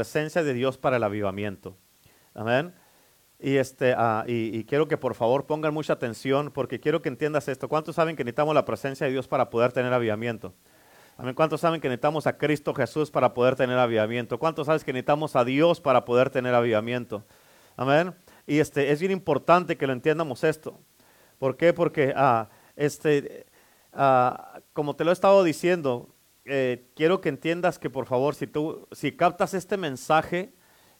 presencia de Dios para el avivamiento. Amén. Y, este, ah, y, quiero que por favor pongan mucha atención porque quiero que entiendas esto. ¿Cuántos saben que necesitamos la presencia de Dios para poder tener avivamiento? Amén. ¿Cuántos saben que necesitamos a Cristo Jesús para poder tener avivamiento? ¿Cuántos saben que necesitamos a Dios para poder tener avivamiento? Amén. Y este, es bien importante que lo entiendamos esto. ¿Por qué? Porque ah, este, ah, como te lo he estado diciendo, eh, quiero que entiendas que por favor, si tú, si captas este mensaje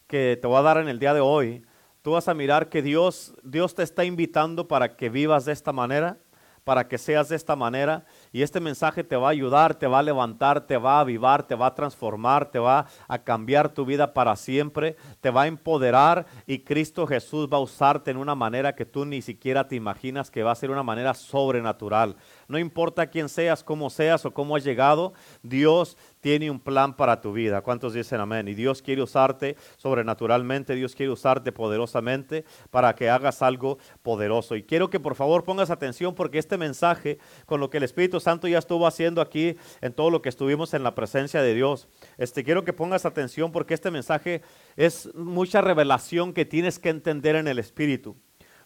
que te voy a dar en el día de hoy, tú vas a mirar que Dios, Dios te está invitando para que vivas de esta manera, para que seas de esta manera. Y este mensaje te va a ayudar, te va a levantar, te va a avivar, te va a transformar, te va a cambiar tu vida para siempre, te va a empoderar y Cristo Jesús va a usarte en una manera que tú ni siquiera te imaginas que va a ser una manera sobrenatural. No importa quién seas, cómo seas o cómo has llegado, Dios tiene un plan para tu vida. ¿Cuántos dicen amén? Y Dios quiere usarte sobrenaturalmente, Dios quiere usarte poderosamente para que hagas algo poderoso. Y quiero que por favor pongas atención porque este mensaje, con lo que el Espíritu Santo ya estuvo haciendo aquí en todo lo que estuvimos en la presencia de Dios, este, quiero que pongas atención porque este mensaje es mucha revelación que tienes que entender en el Espíritu.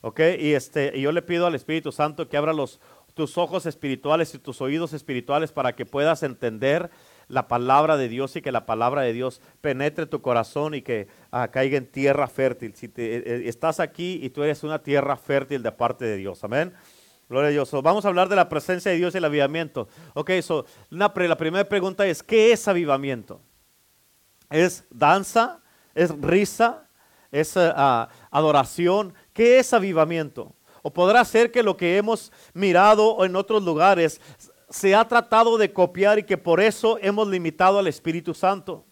¿Ok? Y, este, y yo le pido al Espíritu Santo que abra los, tus ojos espirituales y tus oídos espirituales para que puedas entender la palabra de Dios y que la palabra de Dios penetre tu corazón y que ah, caiga en tierra fértil. Si te, eh, eh, estás aquí y tú eres una tierra fértil de parte de Dios, amén. Gloria a Dios. vamos a hablar de la presencia de Dios y el avivamiento. Ok, la primera pregunta es, ¿qué es avivamiento? ¿Es danza? ¿Es risa? ¿Es ah, adoración? ¿Qué es avivamiento? O podrá ser que lo que hemos mirado en otros lugares se ha tratado de copiar y que por eso hemos limitado al Espíritu Santo.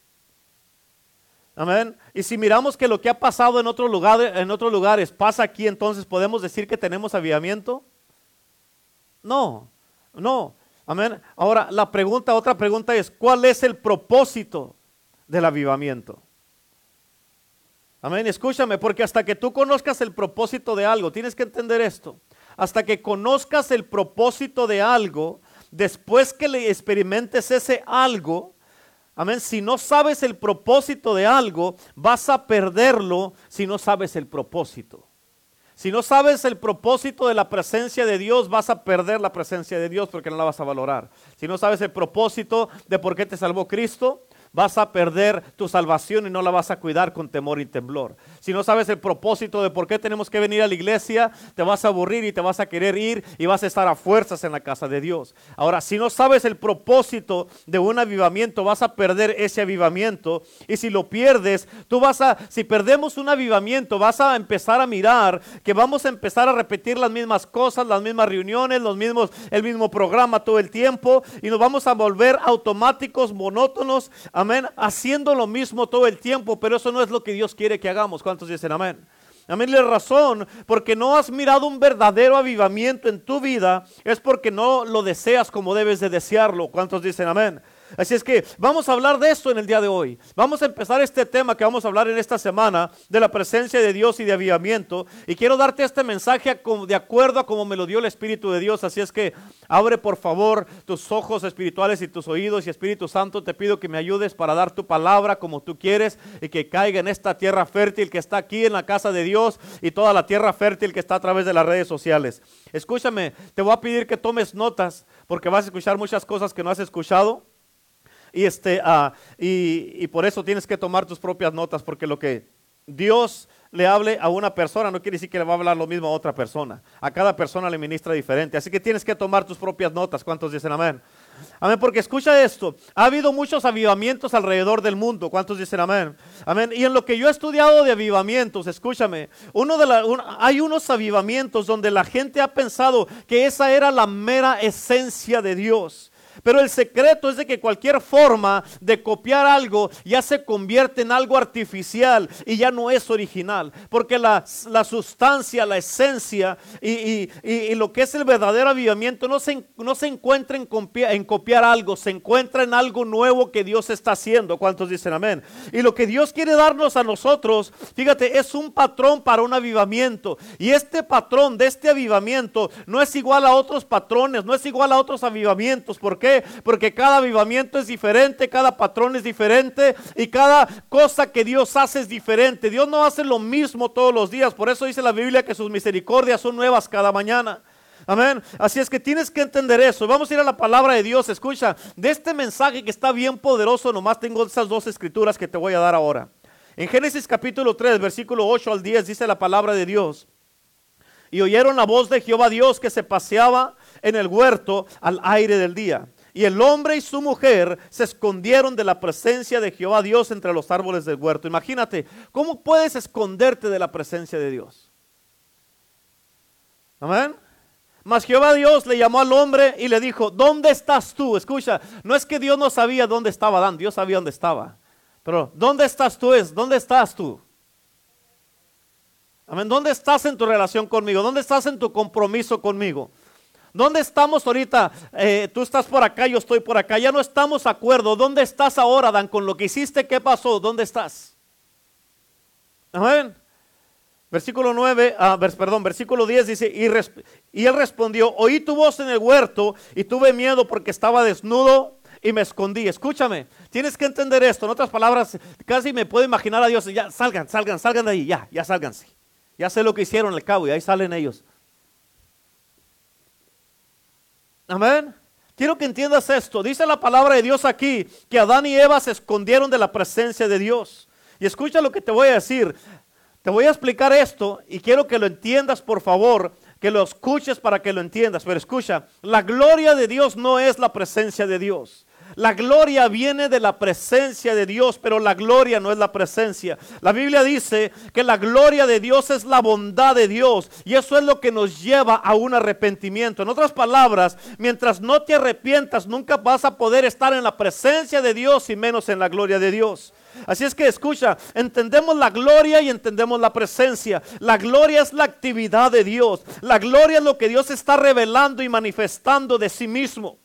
Amén. Y si miramos que lo que ha pasado en, otros lugares pasa aquí, entonces podemos decir que tenemos avivamiento. No, no. Amén. Ahora, la pregunta, otra pregunta es, ¿cuál es el propósito del avivamiento? Amén. Escúchame, porque hasta que tú conozcas el propósito de algo, tienes que entender esto. Hasta que conozcas el propósito de algo, después que le experimentes ese algo, amén, si no sabes el propósito de algo, vas a perderlo si no sabes el propósito. Si no sabes el propósito de la presencia de Dios, vas a perder la presencia de Dios porque no la vas a valorar. Si no sabes el propósito de por qué te salvó Cristo, vas a perder tu salvación y no la vas a cuidar con temor y temblor. Si no sabes el propósito de por qué tenemos que venir a la iglesia, te vas a aburrir y te vas a querer ir y vas a estar a fuerzas en la casa de Dios. Ahora, si no sabes el propósito de un avivamiento, vas a perder ese avivamiento. Y si lo pierdes, tú vas a, si perdemos un avivamiento, vas a empezar a mirar que vamos a empezar a repetir las mismas cosas, las mismas reuniones, los mismos, el mismo programa todo el tiempo y nos vamos a volver automáticos, monótonos amén, haciendo lo mismo todo el tiempo, pero eso no es lo que Dios quiere que hagamos. ¿Cuántos dicen amén? Amén, la razón, porque no has mirado un verdadero avivamiento en tu vida, es porque no lo deseas como debes de desearlo. ¿Cuántos dicen amén? Así es que vamos a hablar de esto en el día de hoy. Vamos a empezar este tema que vamos a hablar en esta semana de la presencia de Dios y de avivamiento. Y quiero darte este mensaje de acuerdo a como me lo dio el Espíritu de Dios. Así es que abre por favor tus ojos espirituales y tus oídos y Espíritu Santo te pido que me ayudes para dar tu palabra como tú quieres y que caiga en esta tierra fértil que está aquí en la casa de Dios y toda la tierra fértil que está a través de las redes sociales. Escúchame, te voy a pedir que tomes notas porque vas a escuchar muchas cosas que no has escuchado. Y, este, uh, y, y por eso tienes que tomar tus propias notas, porque lo que Dios le hable a una persona no quiere decir que le va a hablar lo mismo a otra persona. A cada persona le ministra diferente. Así que tienes que tomar tus propias notas. ¿Cuántos dicen amén? Amén, porque escucha esto. Ha habido muchos avivamientos alrededor del mundo. ¿Cuántos dicen amén? Amén. Y en lo que yo he estudiado de avivamientos, escúchame, uno de hay unos avivamientos donde la gente ha pensado que esa era la mera esencia de Dios. Pero el secreto es de que cualquier forma de copiar algo ya se convierte en algo artificial y ya no es original. Porque la, sustancia, la esencia y, lo que es el verdadero avivamiento no se, no se encuentra en copiar, en copiar algo, se encuentra en algo nuevo que Dios está haciendo. ¿Cuántos dicen amén? Y lo que Dios quiere darnos a nosotros, fíjate, es un patrón para un avivamiento. Y este patrón de este avivamiento no es igual a otros patrones, no es igual a otros avivamientos. porque qué? Porque cada avivamiento es diferente, cada patrón es diferente y cada cosa que Dios hace es diferente. Dios no hace lo mismo todos los días. Por eso dice la Biblia que sus misericordias son nuevas cada mañana. Amén. Así es que tienes que entender eso. Vamos a ir a la palabra de Dios. Escucha, de este mensaje que está bien poderoso, nomás tengo esas dos escrituras que te voy a dar ahora. En Génesis capítulo 3, versículo 8 al 10 dice la palabra de Dios. Y oyeron la voz de Jehová Dios que se paseaba en el huerto al aire del día. Y el hombre y su mujer se escondieron de la presencia de Jehová Dios entre los árboles del huerto. Imagínate, ¿cómo puedes esconderte de la presencia de Dios? Amén. Mas Jehová Dios le llamó al hombre y le dijo, ¿dónde estás tú? Escucha, no es que Dios no sabía dónde estaba Adán, Dios sabía dónde estaba. Pero ¿dónde estás tú? Es, ¿dónde estás tú? Amén. ¿Dónde estás en tu relación conmigo? ¿Dónde estás en tu compromiso conmigo? ¿Dónde estamos ahorita? Eh, tú estás por acá, yo estoy por acá. Ya no estamos de acuerdo. ¿Dónde estás ahora, Adán? Con lo que hiciste, ¿qué pasó? ¿Dónde estás? Amén. Versículo 9, ah, perdón, versículo 10 dice, y, y él respondió, oí tu voz en el huerto y tuve miedo porque estaba desnudo y me escondí. Escúchame, tienes que entender esto. En otras palabras, casi me puedo imaginar a Dios, ya salgan, salgan, salgan de ahí, ya, ya sálganse. Ya sé lo que hicieron al cabo y ahí salen ellos. Amén. Quiero que entiendas esto. Dice la palabra de Dios aquí que Adán y Eva se escondieron de la presencia de Dios. Y escucha lo que te voy a decir. Te voy a explicar esto y quiero que lo entiendas, por favor, que lo escuches para que lo entiendas. Pero escucha, la gloria de Dios no es la presencia de Dios. La gloria viene de la presencia de Dios, pero la gloria no es la presencia. La Biblia dice que la gloria de Dios es la bondad de Dios y eso es lo que nos lleva a un arrepentimiento. En otras palabras, mientras no te arrepientas, nunca vas a poder estar en la presencia de Dios y menos en la gloria de Dios. Así es que escucha, entendemos la gloria y entendemos la presencia. La gloria es la actividad de Dios. La gloria es lo que Dios está revelando y manifestando de sí mismo.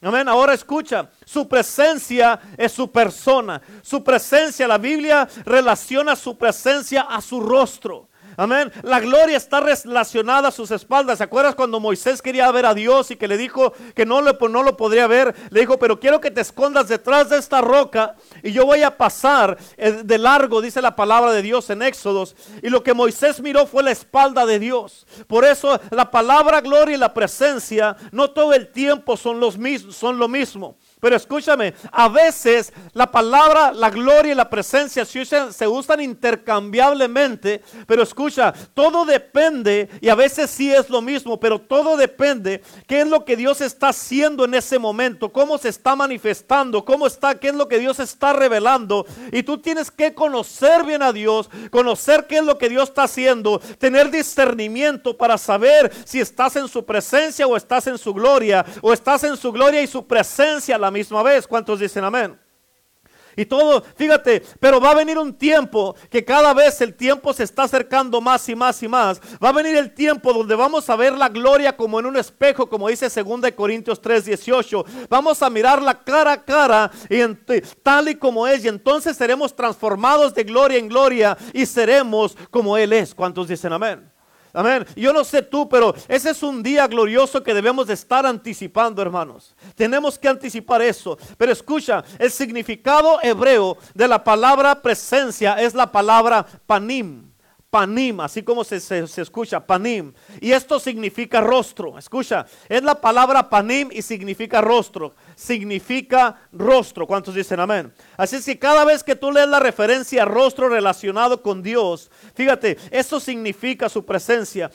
Amén. Ahora escucha, su presencia es su persona. Su presencia, la Biblia relaciona su presencia a su rostro. Amén. La gloria está relacionada a sus espaldas. ¿Se acuerdas cuando Moisés quería ver a Dios y que le dijo que no, no lo podría ver? Le dijo, pero quiero que te escondas detrás de esta roca y yo voy a pasar eh, de largo, dice la palabra de Dios en Éxodos. Y lo que Moisés miró fue la espalda de Dios. Por eso la palabra gloria y la presencia no todo el tiempo son, los son lo mismo. Pero escúchame, a veces la palabra, la gloria y la presencia se usan, se usan, intercambiablemente, pero escucha, todo depende, y a veces sí es lo mismo, pero todo depende qué es lo que Dios está haciendo en ese momento, cómo se está manifestando, cómo está, qué es lo que Dios está revelando. Y tú tienes que conocer bien a Dios, conocer qué es lo que Dios está haciendo, tener discernimiento para saber si estás en su presencia o estás en su gloria, o estás en su gloria y su presencia misma vez. ¿Cuántos dicen amén? Y todo, fíjate, pero va a venir un tiempo que cada vez el tiempo se está acercando más y más y más. Va a venir el tiempo donde vamos a ver la gloria como en un espejo, como dice 2 Corintios 3, 18. Vamos a mirarla cara a cara y tal y como es. Y entonces seremos transformados de gloria en gloria y seremos como Él es. ¿Cuántos dicen amén? Amén. Yo no sé tú, pero ese es un día glorioso que debemos de estar anticipando, hermanos. Tenemos que anticipar eso. Pero escucha, el significado hebreo de la palabra presencia es la palabra panim panim, así como se, escucha, panim. Y esto significa rostro. Escucha, es la palabra panim y significa rostro. Significa rostro. ¿Cuántos dicen amén? Así es que cada vez que tú lees la referencia rostro relacionado con Dios, fíjate, eso significa su presencia.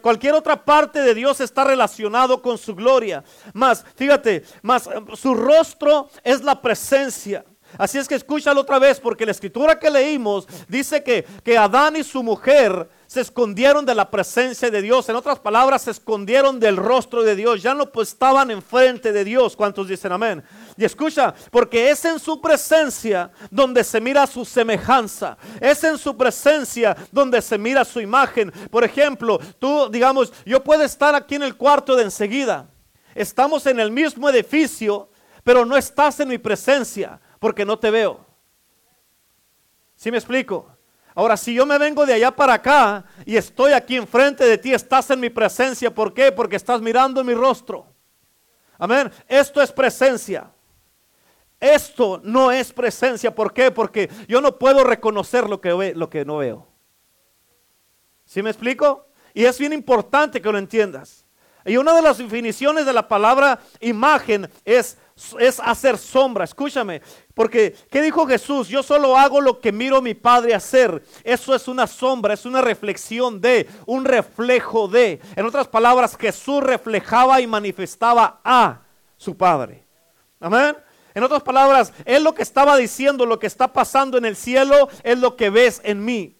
cualquier otra parte de Dios está relacionado con su gloria. Más, fíjate, más su rostro es la presencia. Así es que escúchalo otra vez, porque la escritura que leímos dice que, que Adán y su mujer se escondieron de la presencia de Dios. En otras palabras, se escondieron del rostro de Dios. Ya no estaban enfrente de Dios. ¿Cuántos dicen amén? Y escucha, porque es en su presencia donde se mira su semejanza. Es en su presencia donde se mira su imagen. Por ejemplo, tú, digamos, yo puedo estar aquí en el cuarto de enseguida. Estamos en el mismo edificio, pero no estás en mi presencia porque no te veo. ¿Sí me explico? Ahora, si yo me vengo de allá para acá y estoy aquí enfrente de ti, estás en mi presencia. ¿Por qué? Porque estás mirando mi rostro. Amén. Esto es presencia. Esto no es presencia. ¿Por qué? Porque yo no puedo reconocer lo que, ve, lo que no veo. ¿Sí me explico? Y es bien importante que lo entiendas. Y una de las definiciones de la palabra imagen es, es hacer sombra. Escúchame, porque ¿qué dijo Jesús? Yo solo hago lo que miro a mi Padre hacer. Eso es una sombra, es una reflexión de, un reflejo de. En otras palabras, Jesús reflejaba y manifestaba a su Padre. Amén. En otras palabras, Él lo que estaba diciendo, lo que está pasando en el cielo, es lo que ves en mí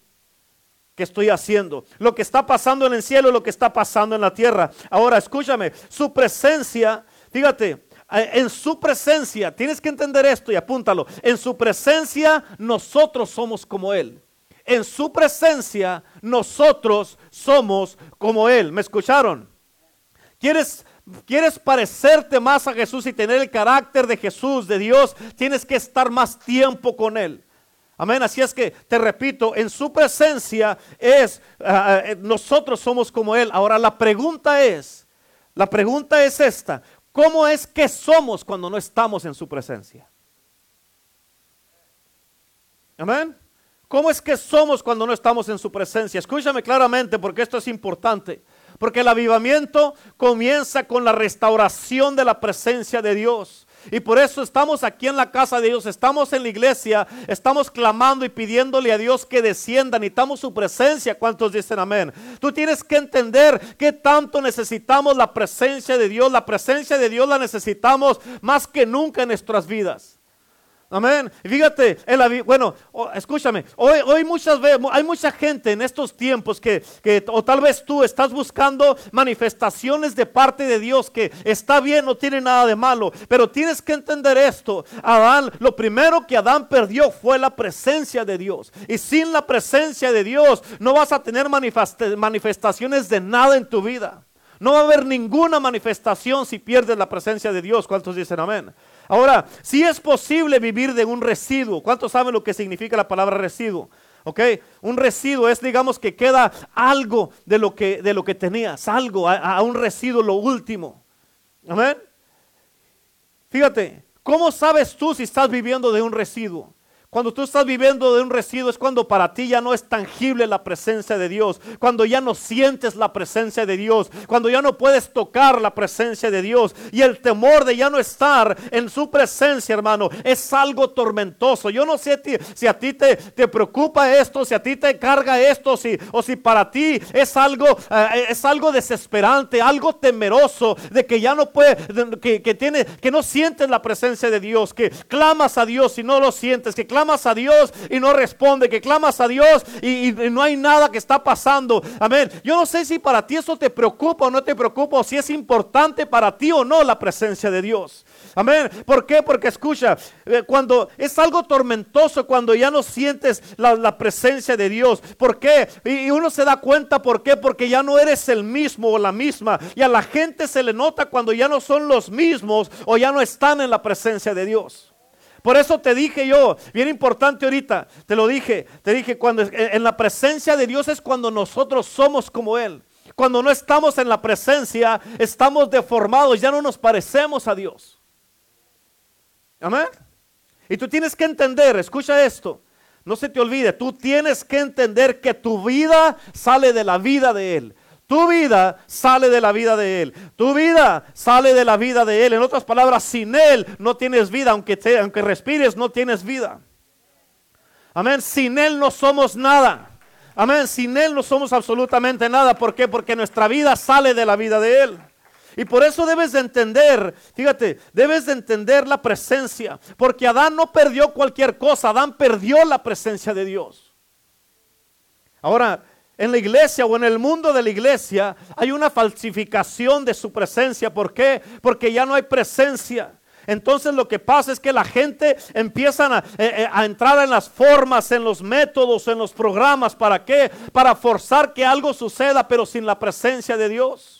que estoy haciendo. Lo que está pasando en el cielo, lo que está pasando en la tierra. Ahora, escúchame, su presencia, fíjate, en su presencia, tienes que entender esto y apúntalo, en su presencia nosotros somos como Él. En su presencia nosotros somos como Él. ¿Me escucharon? ¿Quieres, ¿Quieres parecerte más a Jesús y tener el carácter de Jesús, de Dios? Tienes que estar más tiempo con Él. Amén. Así es que te repito, en su presencia es, ah, ah, nosotros somos como Él. Ahora la pregunta es, la pregunta es esta. ¿Cómo es que somos cuando no estamos en su presencia? Amén. ¿Cómo es que somos cuando no estamos en su presencia? Escúchame claramente porque esto es importante. Porque el avivamiento comienza con la restauración de la presencia de Dios. Y por eso estamos aquí en la casa de Dios, estamos en la iglesia, estamos clamando y pidiéndole a Dios que descienda, necesitamos su presencia. ¿Cuántos dicen amén? Tú tienes que entender que tanto necesitamos la presencia de Dios, la presencia de Dios la necesitamos más que nunca en nuestras vidas. Amén. fíjate, bueno, escúchame, hoy, hoy muchas veces, hay mucha gente en estos tiempos que, que, o tal vez tú estás buscando manifestaciones de parte de Dios que está bien, no tiene nada de malo, pero tienes que entender esto. Adán, lo primero que Adán perdió fue la presencia de Dios. Y sin la presencia de Dios no vas a tener manifestaciones de nada en tu vida. No va a haber ninguna manifestación si pierdes la presencia de Dios. ¿Cuántos dicen amén? Ahora, si es posible vivir de un residuo, ¿cuántos saben lo que significa la palabra residuo? ¿Ok? Un residuo es, digamos, que queda algo de lo que, de lo que tenías, algo, a, a un residuo, lo último. Amén. Fíjate, ¿cómo sabes tú si estás viviendo de un residuo? Cuando tú estás viviendo de un residuo es cuando para ti ya no es tangible la presencia de Dios, cuando ya no sientes la presencia de Dios, cuando ya no puedes tocar la presencia de Dios y el temor de ya no estar en su presencia, hermano, es algo tormentoso. Yo no sé si a ti te, te preocupa esto, si a ti te carga esto, si, o si para ti es algo, eh, es algo desesperante, algo temeroso de que ya no puede, que, que, tiene, que no sientes la presencia de Dios, que clamas a Dios y no lo sientes, que clamas a Dios y no responde, que clamas a Dios y, no hay nada que está pasando. Amén. Yo no sé si para ti eso te preocupa o no te preocupa, o si es importante para ti o no la presencia de Dios. Amén. ¿Por qué? Porque escucha, eh, cuando es algo tormentoso, cuando ya no sientes la, presencia de Dios. ¿Por qué? Y, uno se da cuenta, ¿por qué? Porque ya no eres el mismo o la misma. Y a la gente se le nota cuando ya no son los mismos o ya no están en la presencia de Dios. Por eso te dije yo, bien importante ahorita, te lo dije, te dije, cuando en la presencia de Dios es cuando nosotros somos como Él. Cuando no estamos en la presencia, estamos deformados, ya no nos parecemos a Dios. Amén. Y tú tienes que entender, escucha esto, no se te olvide, tú tienes que entender que tu vida sale de la vida de Él. Tu vida sale de la vida de Él. Tu vida sale de la vida de Él. En otras palabras, sin Él no tienes vida. Aunque, te, aunque respires, no tienes vida. Amén. Sin Él no somos nada. Amén. Sin Él no somos absolutamente nada. ¿Por qué? Porque nuestra vida sale de la vida de Él. Y por eso debes de entender, fíjate, debes de entender la presencia. Porque Adán no perdió cualquier cosa. Adán perdió la presencia de Dios. Ahora, en la iglesia o en el mundo de la iglesia hay una falsificación de su presencia. ¿Por qué? Porque ya no hay presencia. Entonces lo que pasa es que la gente empieza a, eh, eh, a, entrar en las formas, en los métodos, en los programas. ¿Para qué? Para forzar que algo suceda, pero sin la presencia de Dios.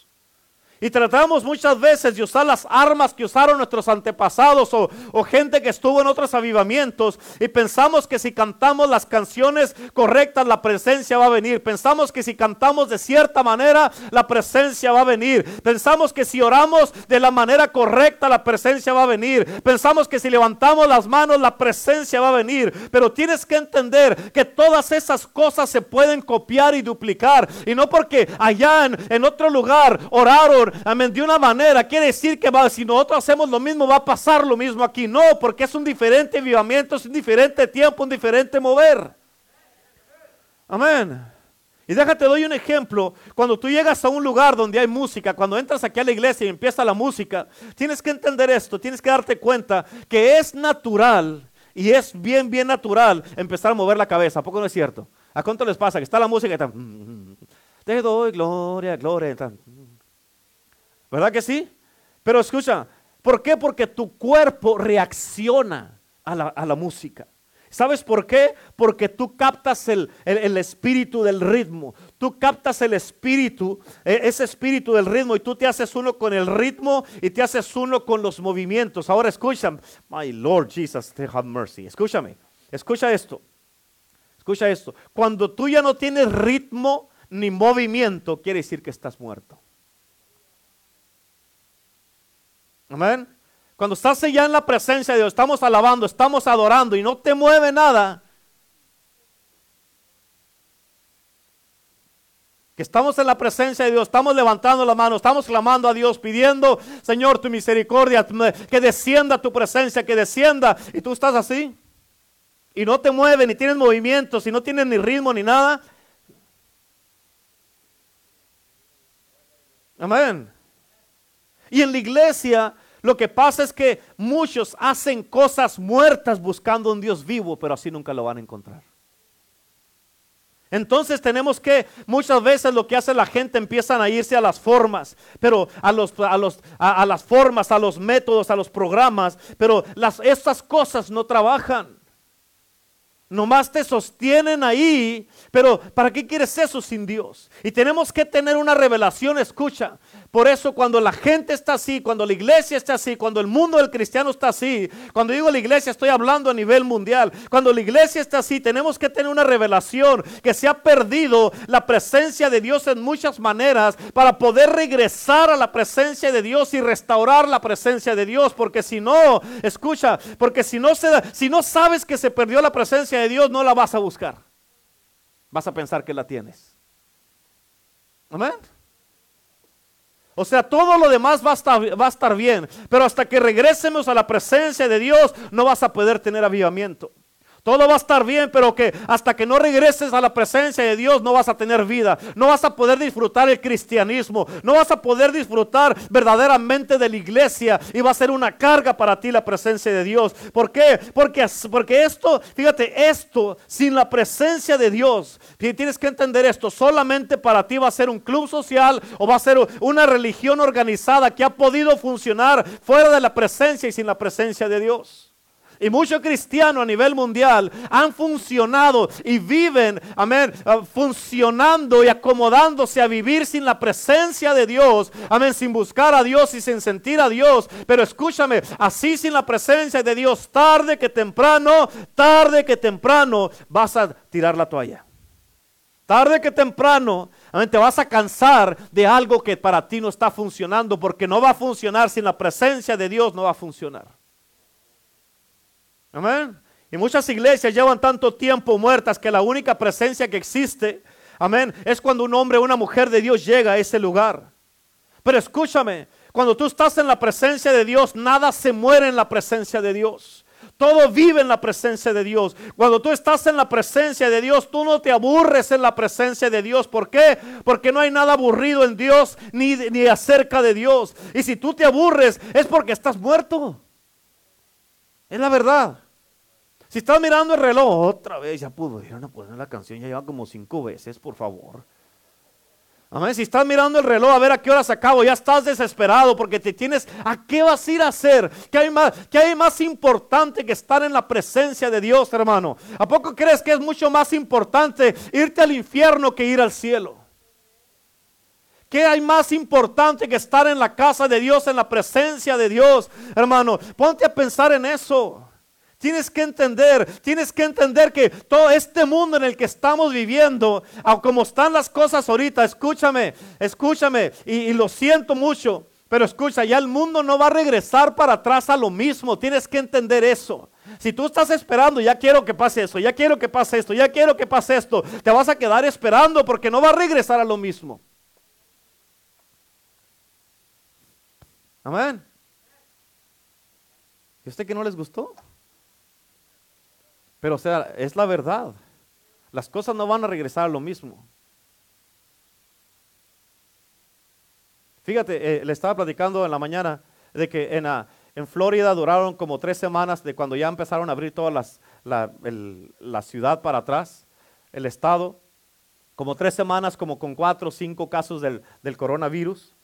Y tratamos muchas veces de usar las armas que usaron nuestros antepasados o, gente que estuvo en otros avivamientos y pensamos que si cantamos las canciones correctas la presencia va a venir. Pensamos que si cantamos de cierta manera la presencia va a venir. Pensamos que si oramos de la manera correcta la presencia va a venir. Pensamos que si levantamos las manos la presencia va a venir. Pero tienes que entender que todas esas cosas se pueden copiar y duplicar. Y no porque allá en, otro lugar oraron amén, de una manera, quiere decir que si nosotros hacemos lo mismo, va a pasar lo mismo aquí. No, porque es un diferente vivamiento, es un diferente tiempo, un diferente mover. Amén. Y déjate, doy un ejemplo. Cuando tú llegas a un lugar donde hay música, cuando entras aquí a la iglesia y empieza la música, tienes que entender esto, tienes que darte cuenta que es natural y es bien, bien natural empezar a mover la cabeza. ¿A poco no es cierto? ¿A cuánto les pasa? Que está la música y mm, te doy gloria, gloria. ¿Verdad que sí? Pero escucha, ¿por qué? Porque tu cuerpo reacciona a la, música. ¿Sabes por qué? Porque tú captas el, espíritu del ritmo. Tú captas el espíritu, e, ese espíritu del ritmo, y tú te haces uno con el ritmo y te haces uno con los movimientos. Ahora escucha, my Lord Jesus, have mercy. Escúchame, escucha esto. Escucha esto. Cuando tú ya no tienes ritmo ni movimiento, quiere decir que estás muerto. Amén. Cuando estás allá en la presencia de Dios, estamos alabando, estamos adorando y no te mueve nada. Que estamos en la presencia de Dios, estamos levantando la mano, estamos clamando a Dios, pidiendo, Señor, tu misericordia, que descienda tu presencia, que descienda. Y tú estás así. Y no te mueve, ni tienes movimientos, y no tienes ni ritmo, ni nada. Amén. Y en la iglesia lo que pasa es que muchos hacen cosas muertas buscando un Dios vivo, pero así nunca lo van a encontrar. Entonces tenemos que, muchas veces lo que hace la gente empiezan a irse a las formas, pero a, los, a, los, a, las formas, a los métodos, a los programas, pero las, estas cosas no trabajan. Nomás te sostienen ahí, pero ¿para qué quieres eso sin Dios? Y tenemos que tener una revelación, escucha, por eso cuando la gente está así, cuando la iglesia está así, cuando el mundo del cristiano está así, cuando digo la iglesia estoy hablando a nivel mundial, cuando la iglesia está así, tenemos que tener una revelación que se ha perdido la presencia de Dios en muchas maneras para poder regresar a la presencia de Dios y restaurar la presencia de Dios, porque si no, escucha, porque si no se si no sabes que se perdió la presencia de Dios, no la vas a buscar. Vas a pensar que la tienes. Amén. O sea, todo lo demás va a, estar, va a estar bien. Pero hasta que regresemos a la presencia de Dios, no vas a poder tener avivamiento. Todo va a estar bien, pero que hasta que no regreses a la presencia de Dios no vas a tener vida. No vas a poder disfrutar el cristianismo. No vas a poder disfrutar verdaderamente de la iglesia. Y va a ser una carga para ti la presencia de Dios. ¿Por qué? Porque, porque esto, fíjate, esto sin la presencia de Dios, tienes que entender esto, solamente para ti va a ser un club social o va a ser una religión organizada que ha podido funcionar fuera de la presencia y sin la presencia de Dios. Y muchos cristianos a nivel mundial han funcionado y viven, amén, ah, funcionando y acomodándose a vivir sin la presencia de Dios, amén, sin buscar a Dios y sin sentir a Dios. Pero escúchame, así sin la presencia de Dios, tarde que temprano, tarde que temprano, vas a tirar la toalla. Tarde que temprano, amén, te vas a cansar de algo que para ti no está funcionando, porque no va a funcionar sin la presencia de Dios, no va a funcionar. Amén. Y muchas iglesias llevan tanto tiempo muertas que la única presencia que existe, amén, es cuando un hombre o una mujer de Dios llega a ese lugar. Pero escúchame, cuando tú estás en la presencia de Dios, nada se muere en la presencia de Dios. Todo vive en la presencia de Dios. Cuando tú estás en la presencia de Dios, tú no te aburres en la presencia de Dios. ¿Por qué? Porque no hay nada aburrido en Dios ni, ni acerca de Dios. Y si tú te aburres es porque estás muerto. Es la verdad. Si estás mirando el reloj, otra vez ya a poner la canción, ya lleva como cinco veces, por favor. Amén. Si estás mirando el reloj a ver a qué hora se acabo, ya estás desesperado porque te tienes a qué vas a ir a hacer. ¿Qué hay más, qué hay más importante que estar en la presencia de Dios, hermano? ¿A poco crees que es mucho más importante irte al infierno que ir al cielo? ¿Qué hay más importante que estar en la casa de Dios, en la presencia de Dios? Hermano, ponte a pensar en eso. Tienes que entender, tienes que entender que todo este mundo en el que estamos viviendo, como están las cosas ahorita, escúchame, escúchame, y, lo siento mucho, pero escucha, ya el mundo no va a regresar para atrás a lo mismo, tienes que entender eso. Si tú estás esperando, ya quiero que pase eso, ya quiero que pase esto, ya quiero que pase esto, te vas a quedar esperando porque no va a regresar a lo mismo. Amén. ¿Y usted que no les gustó? Pero o sea, es la verdad. Las cosas no van a regresar a lo mismo. Fíjate, eh, le estaba platicando en la mañana de que en, ah, en, Florida duraron como tres semanas de cuando ya empezaron a abrir toda la, la, ciudad para atrás, el estado, como tres semanas como con cuatro o cinco casos del, del coronavirus.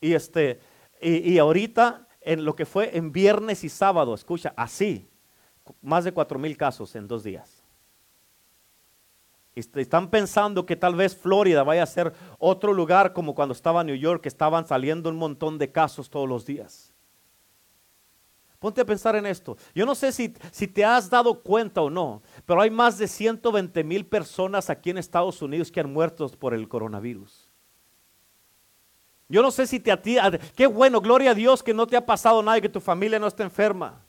Y, este, y, ahorita en lo que fue en viernes y sábado, escucha, así, más de cuatro mil casos en dos días. Están pensando que tal vez Florida vaya a ser otro lugar como cuando estaba New York, que estaban saliendo un montón de casos todos los días. Ponte a pensar en esto. Yo no sé si, si te has dado cuenta o no, pero hay más de 120 mil personas aquí en Estados Unidos que han muerto por el coronavirus. Yo no sé si te a ti, qué bueno, gloria a Dios que no te ha pasado nada y que tu familia no está enferma.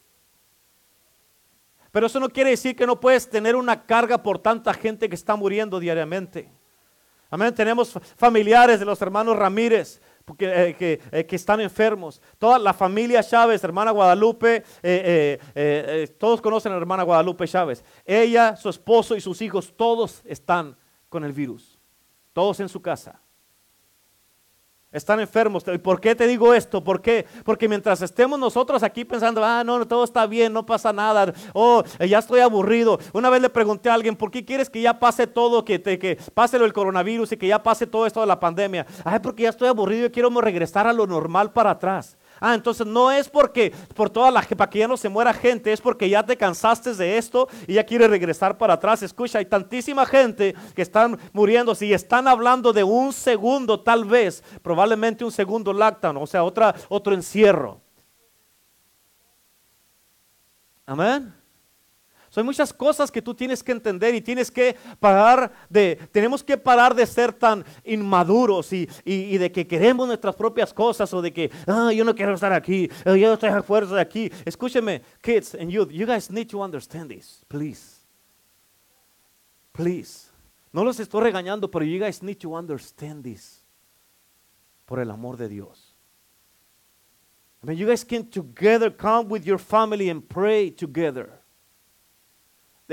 Pero eso no quiere decir que no puedes tener una carga por tanta gente que está muriendo diariamente. Amén. Tenemos familiares de los hermanos Ramírez eh, eh, que, están enfermos. Toda la familia Chávez, hermana Guadalupe, eh, todos conocen a la hermana Guadalupe Chávez. Ella, su esposo y sus hijos, todos están con el virus. Todos en su casa están enfermos. ¿Y por qué te digo esto? ¿Por qué? Porque mientras estemos nosotros aquí pensando, ah, no, todo está bien, no pasa nada, oh, ya estoy aburrido. Una vez le pregunté a alguien, ¿por qué quieres que ya pase todo, que, te, que pase del coronavirus y que ya pase todo esto de la pandemia? Ay, porque ya estoy aburrido y quiero regresar a lo normal para atrás. Ah, entonces no es porque por toda la para que ya no se muera gente, es porque ya te cansaste de esto y ya quieres regresar para atrás. Escucha, hay tantísima gente que están muriendo. Si están hablando de un segundo, tal vez, probablemente un segundo lockdown, o sea, otra, otro encierro. Amén hay muchas cosas que tú tienes que entender y tienes que parar de, tenemos que parar de ser tan inmaduros y, de que queremos nuestras propias cosas o de que, ah, yo no quiero estar aquí, ah, yo no estoy fuerza de aquí. Escúcheme, kids and youth, you guys need to understand this, please. Please. No los estoy regañando, pero you guys need to understand this. Por el amor de Dios. I mean, you guys can together come with your family and pray together.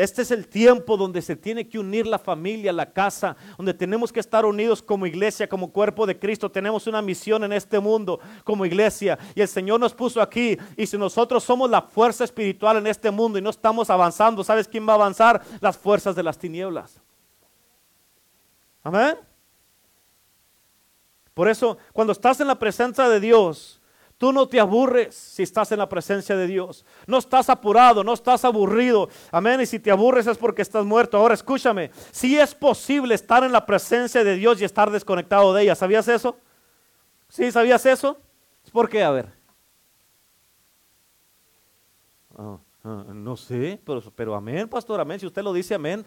Este es el tiempo donde se tiene que unir la familia, la casa, donde tenemos que estar unidos como iglesia, como cuerpo de Cristo. Tenemos una misión en este mundo como iglesia y el Señor nos puso aquí. Y si nosotros somos la fuerza espiritual en este mundo y no estamos avanzando, ¿sabes quién va a avanzar? Las fuerzas de las tinieblas. Amén. Por eso, cuando estás en la presencia de Dios, Tú no te aburres si estás en la presencia de Dios. No estás apurado, no estás aburrido. Amén. Y si te aburres es porque estás muerto. Ahora escúchame. Si es posible estar en la presencia de Dios y estar desconectado de ella. ¿Sabías eso? ¿Sí? ¿Sabías eso? ¿Por qué? A ver. Ah, no sé, pero, pero amén, pastor, amén. Si usted lo dice, amén.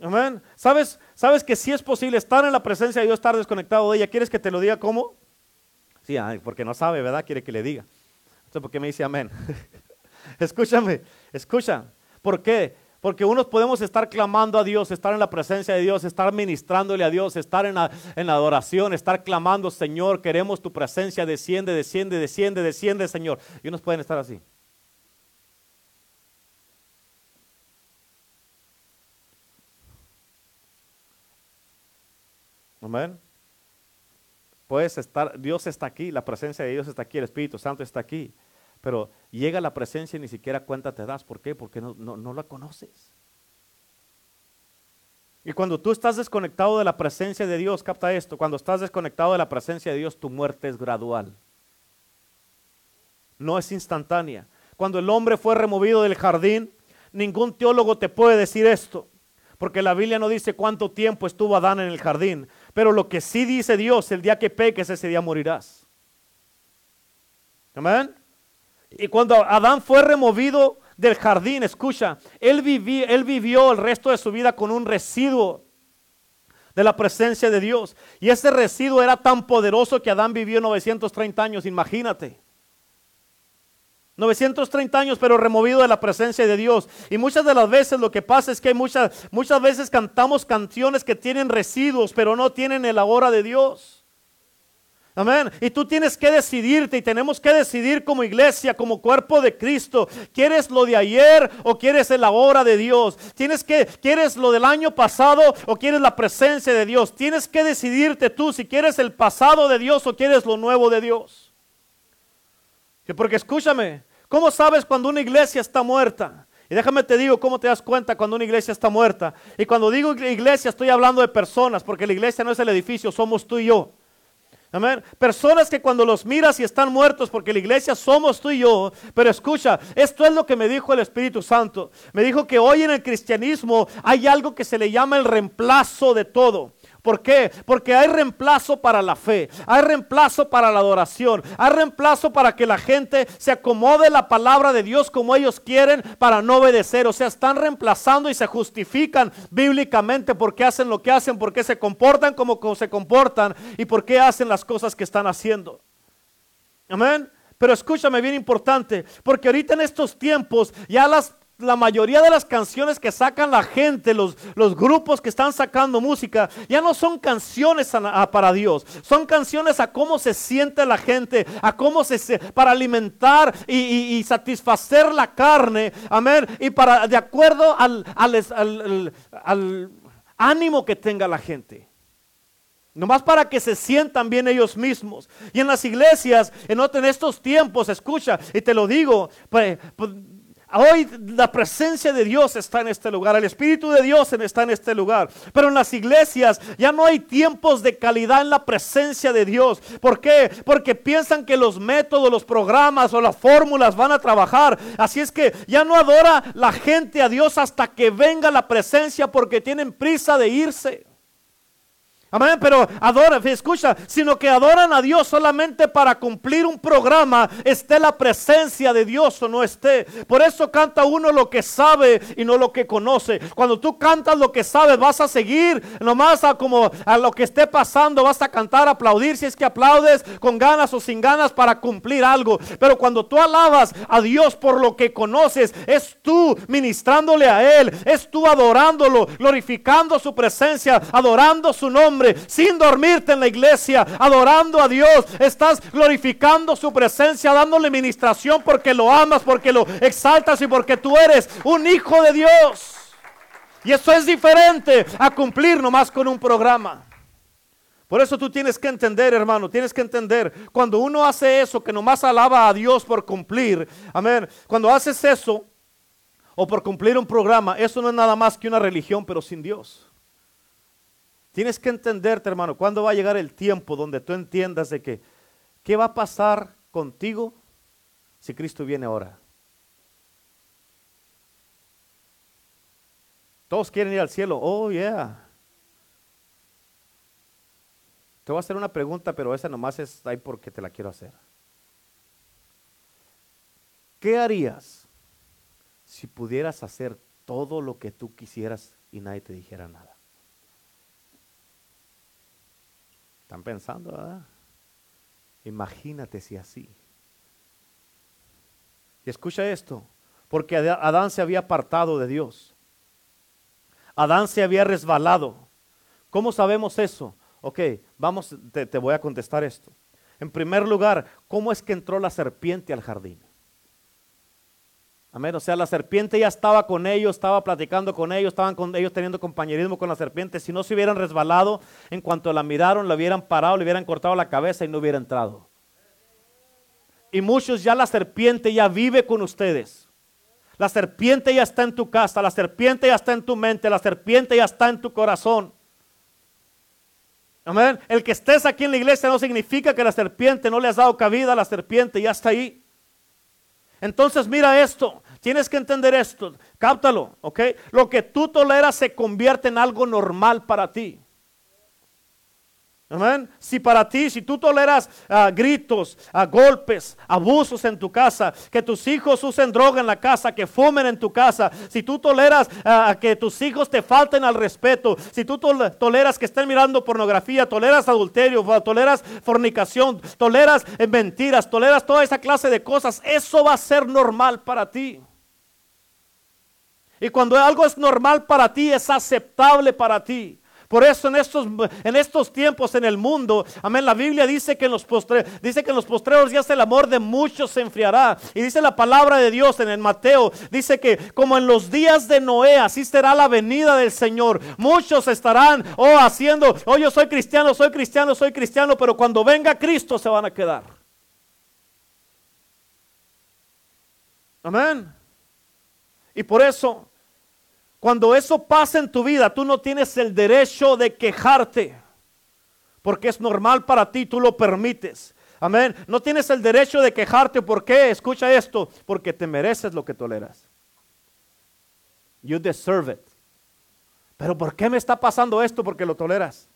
Amén. ¿Sabes, ¿Sabes que si es posible estar en la presencia de Dios, estar desconectado de ella? ¿Quieres que te lo diga cómo? Porque no sabe, ¿verdad? Quiere que le diga. Entonces, ¿por qué me dice amén? Escúchame, escucha. ¿Por qué? Porque unos podemos estar clamando a Dios, estar en la presencia de Dios, estar ministrándole a Dios, estar en la, adoración, estar clamando, Señor, queremos tu presencia, desciende, desciende, desciende, desciende, Señor. Y unos pueden estar así. Amén. Puedes estar, Dios está aquí, la presencia de Dios está aquí, el Espíritu Santo está aquí. Pero llega la presencia y ni siquiera cuenta te das. ¿Por qué? Porque no, no, la conoces. Y cuando tú estás desconectado de la presencia de Dios, capta esto, cuando estás desconectado de la presencia de Dios, tu muerte es gradual. No es instantánea. Cuando el hombre fue removido del jardín, ningún teólogo te puede decir esto. Porque la Biblia no dice cuánto tiempo estuvo Adán en el jardín. Pero lo que sí dice Dios, el día que peques, ese día morirás. Amén. Y cuando Adán fue removido del jardín, escucha, él, él vivió el resto de su vida con un residuo de la presencia de Dios. Y ese residuo era tan poderoso que Adán vivió 930 años, imagínate. 930 años, pero removido de la presencia de Dios. Y muchas de las veces lo que pasa es que muchas, muchas veces cantamos canciones que tienen residuos, pero no tienen el ahora de Dios. Amén. Y tú tienes que decidirte y tenemos que decidir como iglesia, como cuerpo de Cristo. ¿Quieres lo de ayer o quieres el ahora de Dios? ¿Tienes que, ¿Quieres lo del año pasado o quieres la presencia de Dios? Tienes que decidirte tú si quieres el pasado de Dios o quieres lo nuevo de Dios. Porque escúchame, ¿cómo sabes cuando una iglesia está muerta? Y déjame te digo cómo te das cuenta cuando una iglesia está muerta. Y cuando digo iglesia estoy hablando de personas, porque la iglesia no es el edificio, somos tú y yo. Amén. Personas que cuando los miras y están muertos, porque la iglesia somos tú y yo. Pero escucha, esto es lo que me dijo el Espíritu Santo. Me dijo que hoy en el cristianismo hay algo que se le llama el reemplazo de todo. ¿Por qué? Porque hay reemplazo para la fe, hay reemplazo para la adoración, hay reemplazo para que la gente se acomode la palabra de Dios como ellos quieren para no obedecer. O sea, están reemplazando y se justifican bíblicamente por qué hacen lo que hacen, por qué se comportan como, se comportan y por qué hacen las cosas que están haciendo. Amén. Pero escúchame bien importante, porque ahorita en estos tiempos ya las la mayoría de las canciones que sacan la gente, los, los grupos que están sacando música, ya no son canciones para Dios, son canciones a cómo se siente la gente, a cómo se, para alimentar y, satisfacer la carne, amén, y para, de acuerdo al, al, ánimo que tenga la gente. Nomás para que se sientan bien ellos mismos. Y en las iglesias, en, en estos tiempos, escucha, y te lo digo, pues, pues Hoy la presencia de Dios está en este lugar, el Espíritu de Dios está en este lugar. Pero en las iglesias ya no hay tiempos de calidad en la presencia de Dios. ¿Por qué? Porque piensan que los métodos, los programas o las fórmulas van a trabajar. Así es que ya no adora la gente a Dios hasta que venga la presencia porque tienen prisa de irse. Amén, pero adoran, escucha, sino que adoran a Dios solamente para cumplir un programa, esté la presencia de Dios o no esté. Por eso canta uno lo que sabe y no lo que conoce. Cuando tú cantas lo que sabes, vas a seguir nomás a como a lo que esté pasando, vas a cantar, aplaudir si es que aplaudes con ganas o sin ganas para cumplir algo. Pero cuando tú alabas a Dios por lo que conoces, es tú ministrándole a Él, es tú adorándolo, glorificando su presencia, adorando su nombre sin dormirte en la iglesia, adorando a Dios. Estás glorificando su presencia, dándole ministración porque lo amas, porque lo exaltas y porque tú eres un hijo de Dios. Y eso es diferente a cumplir nomás con un programa. Por eso tú tienes que entender, hermano, tienes que entender, cuando uno hace eso, que nomás alaba a Dios por cumplir, amén, cuando haces eso, o por cumplir un programa, eso no es nada más que una religión, pero sin Dios. Tienes que entenderte, hermano, cuándo va a llegar el tiempo donde tú entiendas de que, ¿qué va a pasar contigo si Cristo viene ahora? Todos quieren ir al cielo. Oh, yeah. Te voy a hacer una pregunta, pero esa nomás es ahí porque te la quiero hacer. ¿Qué harías si pudieras hacer todo lo que tú quisieras y nadie te dijera nada? Están pensando, ¿verdad? Imagínate si así. Y escucha esto, porque Adán se había apartado de Dios. Adán se había resbalado. ¿Cómo sabemos eso? Ok, vamos, te, te voy a contestar esto. En primer lugar, ¿cómo es que entró la serpiente al jardín? Amén. O sea, la serpiente ya estaba con ellos, estaba platicando con ellos, estaban con ellos teniendo compañerismo con la serpiente. Si no se hubieran resbalado, en cuanto la miraron, la hubieran parado, le hubieran cortado la cabeza y no hubiera entrado. Y muchos ya la serpiente ya vive con ustedes. La serpiente ya está en tu casa, la serpiente ya está en tu mente, la serpiente ya está en tu corazón. Amén. El que estés aquí en la iglesia no significa que la serpiente no le has dado cabida, la serpiente ya está ahí. Entonces mira esto, tienes que entender esto, cáptalo, ¿ok? Lo que tú toleras se convierte en algo normal para ti. Amén. Si para ti, si tú toleras ah, gritos, ah, golpes, abusos en tu casa, que tus hijos usen droga en la casa, que fumen en tu casa, si tú toleras uh, que tus hijos te falten al respeto, si tú toleras que estén mirando pornografía, toleras adulterio, toleras fornicación, toleras eh, mentiras, toleras toda esa clase de cosas, eso va a ser normal para ti. Y cuando algo es normal para ti, es aceptable para ti. Por eso en estos, en estos tiempos en el mundo, amén, la Biblia dice que en los postreros, dice que en los postreros días el amor de muchos se enfriará. Y dice la palabra de Dios en el Mateo, dice que como en los días de Noé, así será la venida del Señor. Muchos estarán, oh, haciendo, oh, yo soy cristiano, soy cristiano, soy cristiano, pero cuando venga Cristo se van a quedar. Amén. Y por eso cuando eso pasa en tu vida, tú no tienes el derecho de quejarte, porque es normal para ti, tú lo permites. Amén. No tienes el derecho de quejarte, ¿por qué? Escucha esto, porque te mereces lo que toleras. You deserve it. Pero ¿por qué me está pasando esto? Porque lo toleras.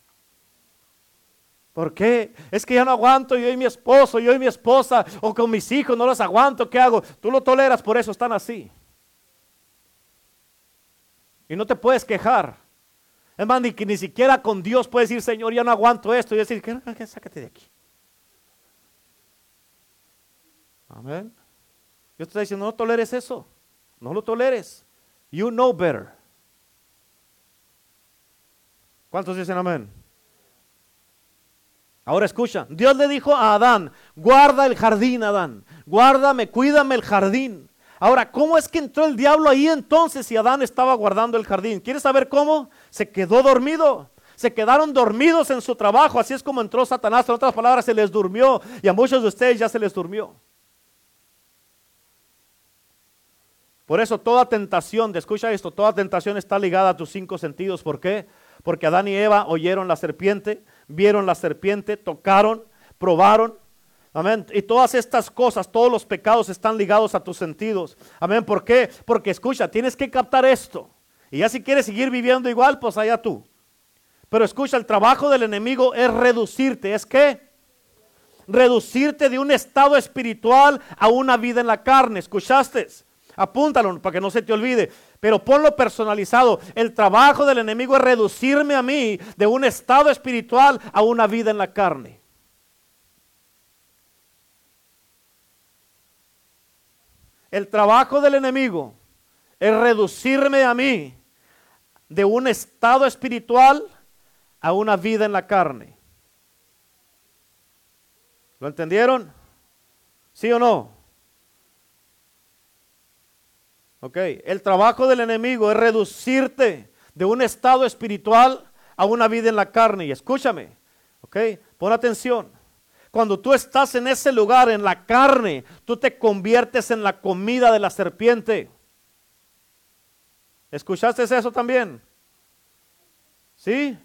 ¿Por qué? Es que ya no aguanto, yo y mi esposo, yo y mi esposa, o con mis hijos no los aguanto, ¿qué hago? Tú lo toleras, por eso están así. Y no te puedes quejar. Es más, ni, que ni siquiera con Dios puedes decir, Señor, ya no aguanto esto. Y decir, ¿qué, sácate de aquí. Amén. Yo te estoy diciendo, no toleres eso. No lo toleres. You know better. ¿Cuántos dicen amén? Ahora escucha, Dios le dijo a Adán, guarda el jardín, Adán, guárdame, cuídame el jardín. Ahora, ¿cómo es que entró el diablo ahí entonces si Adán estaba guardando el jardín? ¿Quieres saber cómo? Se quedó dormido. Se quedaron dormidos en su trabajo. Así es como entró Satanás. En otras palabras, se les durmió. Y a muchos de ustedes ya se les durmió. Por eso toda tentación, escucha esto, toda tentación está ligada a tus cinco sentidos. ¿Por qué? Porque Adán y Eva oyeron la serpiente, vieron la serpiente, tocaron, probaron, Amén. Y todas estas cosas, todos los pecados están ligados a tus sentidos. Amén. ¿Por qué? Porque escucha, tienes que captar esto. Y ya si quieres seguir viviendo igual, pues allá tú. Pero escucha, el trabajo del enemigo es reducirte. ¿Es qué? Reducirte de un estado espiritual a una vida en la carne. ¿Escuchaste? Apúntalo para que no se te olvide. Pero ponlo personalizado. El trabajo del enemigo es reducirme a mí de un estado espiritual a una vida en la carne. El trabajo del enemigo es reducirme a mí de un estado espiritual a una vida en la carne. ¿Lo entendieron? ¿Sí o no? Ok, el trabajo del enemigo es reducirte de un estado espiritual a una vida en la carne. Y escúchame, ok, pon atención. Cuando tú estás en ese lugar, en la carne, tú te conviertes en la comida de la serpiente. ¿Escuchaste eso también? ¿Sí?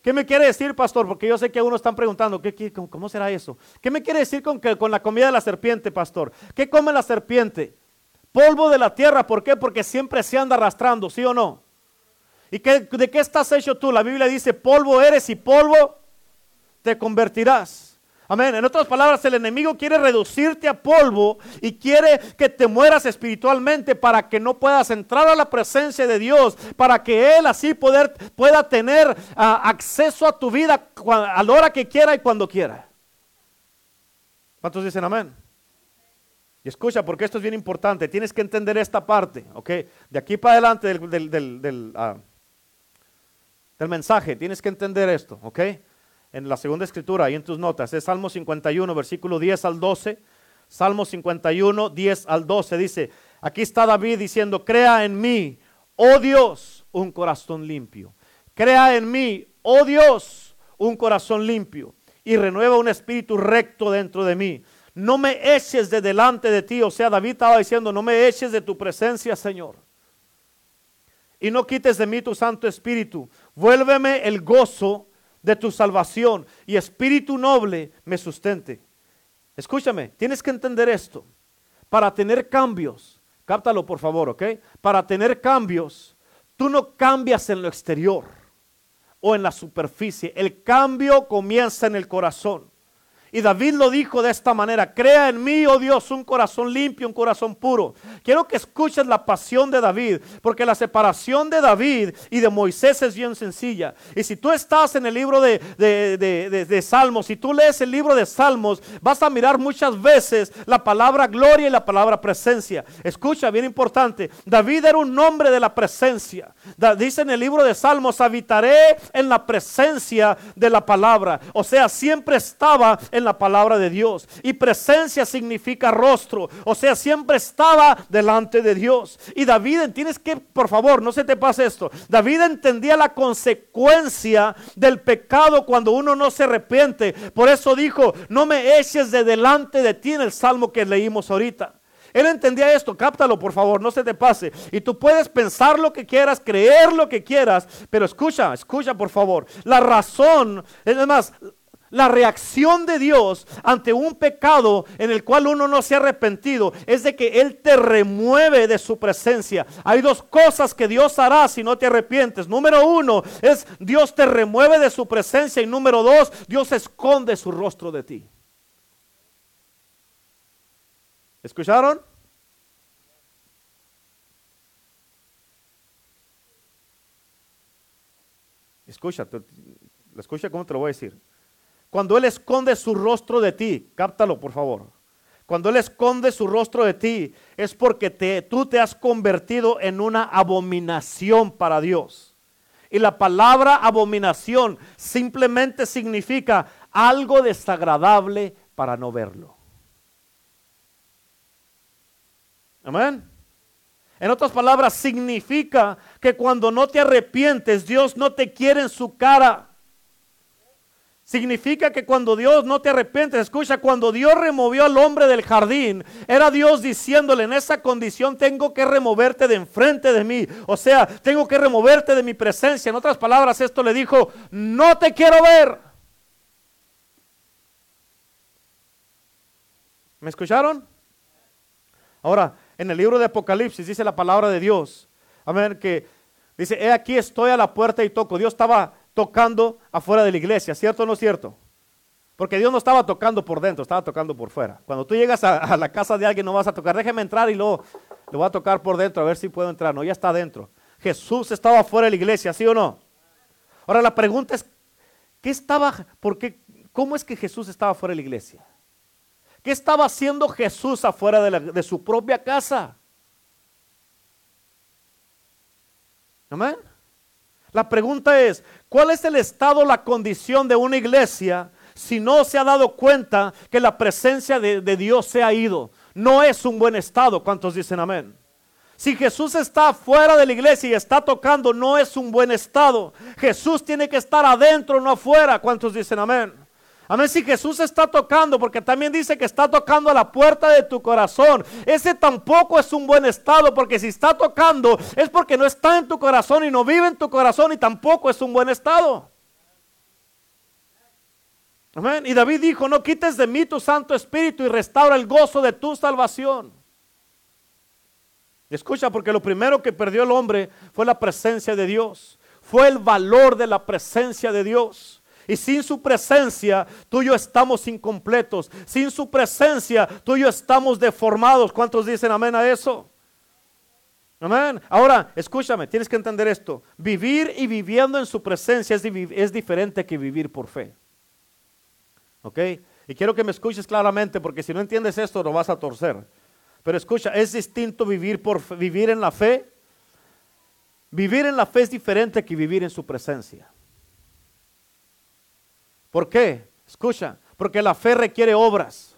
¿Qué me quiere decir, pastor? Porque yo sé que algunos están preguntando, ¿qué, cómo será eso? ¿Qué me quiere decir con, que, con la comida de la serpiente, pastor? ¿Qué come la serpiente? Polvo de la tierra, ¿por qué? Porque siempre se anda arrastrando, ¿sí o no? ¿Y de qué estás hecho tú? La Biblia dice, polvo eres y polvo te convertirás. Amén. En otras palabras, el enemigo quiere reducirte a polvo y quiere que te mueras espiritualmente para que no puedas entrar a la presencia de Dios, para que Él así poder, pueda tener ah, acceso a tu vida a la hora que quiera y cuando quiera. ¿Cuántos dicen amén? Y escucha, porque esto es bien importante, tienes que entender esta parte, ¿ok? De aquí para adelante del, del, ah, del mensaje, tienes que entender esto, ¿ok? En la segunda escritura, ahí en tus notas, es Salmo 51, versículo 10 al 12. Salmo 51, 10 al 12 dice, aquí está David diciendo, crea en mí, oh Dios, un corazón limpio. Crea en mí, oh Dios, un corazón limpio y renueva un espíritu recto dentro de mí. No me eches de delante de ti. O sea, David estaba diciendo, no me eches de tu presencia, Señor. Y no quites de mí tu Santo Espíritu. Vuélveme el gozo de tu salvación y espíritu noble me sustente. Escúchame, tienes que entender esto. Para tener cambios, cáptalo por favor, ¿ok? Para tener cambios, tú no cambias en lo exterior. o en la superficie. El cambio comienza en el corazón. Y David lo dijo de esta manera, crea en mí, oh Dios, un corazón limpio, un corazón puro. Quiero que escuches la pasión de David, porque la separación de David y de Moisés es bien sencilla. Y si tú estás en el libro de, de, Salmos, si tú lees el libro de Salmos, vas a mirar muchas veces la palabra gloria y la palabra presencia. Escucha, bien importante, David era un nombre de la presencia. Dice en el libro de Salmos, habitaré en la presencia de la palabra. O sea, siempre estaba en la palabra de Dios. Y presencia significa rostro. O sea, siempre estaba delante de Dios. Y David, tienes que, por favor, no se te pase esto. David entendía la consecuencia del pecado cuando uno no se arrepiente. Por eso dijo, no me eches de delante de ti en el salmo que leímos ahorita. Él entendía esto, cáptalo por favor, no se te pase. Y tú puedes pensar lo que quieras, creer lo que quieras, pero escucha, escucha por favor. La razón, es más, la reacción de Dios ante un pecado en el cual uno no se ha arrepentido es de que Él te remueve de su presencia. Hay dos cosas que Dios hará si no te arrepientes. Número uno es Dios te remueve de su presencia y número dos, Dios esconde su rostro de ti. ¿Escucharon? Escucha, escucha cómo te lo voy a decir. Cuando Él esconde su rostro de ti, cáptalo por favor. Cuando Él esconde su rostro de ti, es porque te, tú te has convertido en una abominación para Dios. Y la palabra abominación simplemente significa algo desagradable para no verlo. Amén. En otras palabras, significa que cuando no te arrepientes, Dios no te quiere en su cara. Significa que cuando Dios no te arrepientes, escucha, cuando Dios removió al hombre del jardín, era Dios diciéndole, en esa condición tengo que removerte de enfrente de mí. O sea, tengo que removerte de mi presencia. En otras palabras, esto le dijo, no te quiero ver. ¿Me escucharon? Ahora, en el libro de Apocalipsis dice la palabra de Dios. Amén, que dice, he aquí estoy a la puerta y toco. Dios estaba tocando afuera de la iglesia, ¿cierto o no es cierto? Porque Dios no estaba tocando por dentro, estaba tocando por fuera. Cuando tú llegas a, la casa de alguien no vas a tocar, déjeme entrar y luego le voy a tocar por dentro a ver si puedo entrar. No, ya está adentro. Jesús estaba fuera de la iglesia, ¿sí o no? Ahora la pregunta es, ¿qué estaba, por qué, cómo es que Jesús estaba fuera de la iglesia? ¿Qué estaba haciendo Jesús afuera de, de su propia casa? Amén. La pregunta es, ¿cuál es el estado, la condición de una iglesia si no se ha dado cuenta que la presencia de, Dios se ha ido? No es un buen estado. ¿Cuántos dicen amén? Si Jesús está fuera de la iglesia y está tocando, no es un buen estado. Jesús tiene que estar adentro, no afuera. ¿Cuántos dicen amén? Amén, si Jesús está tocando, porque también dice que está tocando a la puerta de tu corazón. Ese tampoco es un buen estado, porque si está tocando es porque no está en tu corazón y no vive en tu corazón y tampoco es un buen estado. Amén. Y David dijo, no quites de mí tu Santo Espíritu y restaura el gozo de tu salvación. Escucha, porque lo primero que perdió el hombre fue la presencia de Dios. Fue el valor de la presencia de Dios. Y sin su presencia, tú y yo estamos incompletos. Sin su presencia, tú y yo estamos deformados. ¿Cuántos dicen amén a eso? Amén. Ahora, escúchame, tienes que entender esto. Vivir y viviendo en su presencia es, es diferente que vivir por fe. ¿Ok? Y quiero que me escuches claramente porque si no entiendes esto lo vas a torcer. Pero escucha, es distinto vivir, por, vivir en la fe. Vivir en la fe es diferente que vivir en su presencia. ¿Por qué? Escucha, porque la fe requiere obras.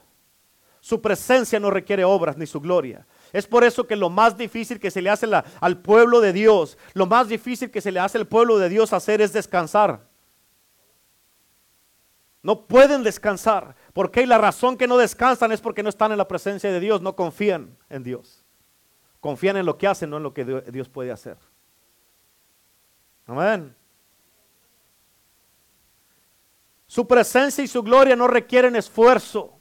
Su presencia no requiere obras ni su gloria. Es por eso que lo más difícil que se le hace al pueblo de Dios, lo más difícil que se le hace al pueblo de Dios hacer es descansar. No pueden descansar. porque la razón que no descansan es porque no están en la presencia de Dios, no confían en Dios. Confían en lo que hacen, no en lo que Dios puede hacer. Amén. Su presencia y su gloria no requieren esfuerzo,